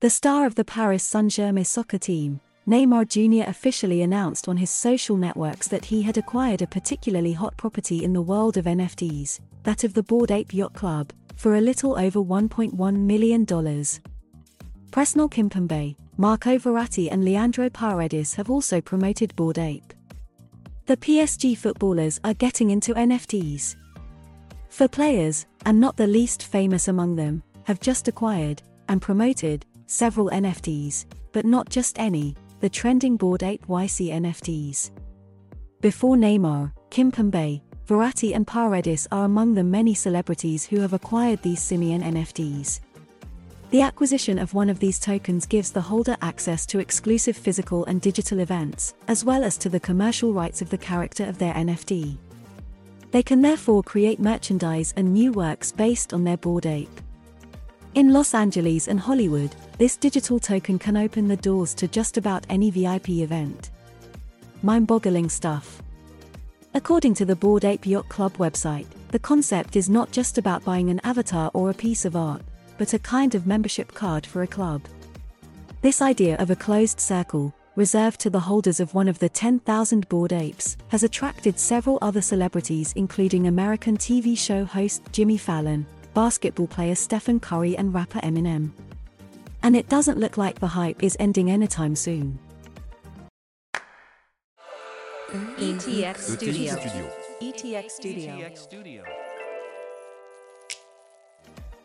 The star of the Paris Saint-Germain soccer team, Neymar Jr. officially announced on his social networks that he had acquired a particularly hot property in the world of NFTs, that of the Bored Ape Yacht Club, for a little over $1.1 million. Presnel Kimpembe, Marco Verratti and Leandro Paredes have also promoted Bored Ape. The PSG footballers are getting into NFTs. Four players, and not the least famous among them, have just acquired, and promoted, several NFTs, but not just any, the trending Bored Ape YC NFTs. Before Neymar, Kimpembe, Verratti and Paredes are among the many celebrities who have acquired these simian NFTs. The acquisition of one of these tokens gives the holder access to exclusive physical and digital events, as well as to the commercial rights of the character of their NFT. They can therefore create merchandise and new works based on their Bored Ape. In Los Angeles and Hollywood, this digital token can open the doors to just about any VIP event. Mind boggling stuff. According to the Bored Ape Yacht Club website, the concept is not just about buying an avatar or a piece of art, but a kind of membership card for a club. This idea of a closed circle, reserved to the holders of one of the 10,000 Bored Apes, has attracted several other celebrities, including American TV show host Jimmy Fallon, basketball player Stephen Curry and rapper Eminem. And it doesn't look like the hype is ending anytime soon. ETX Studio. ETX Studio.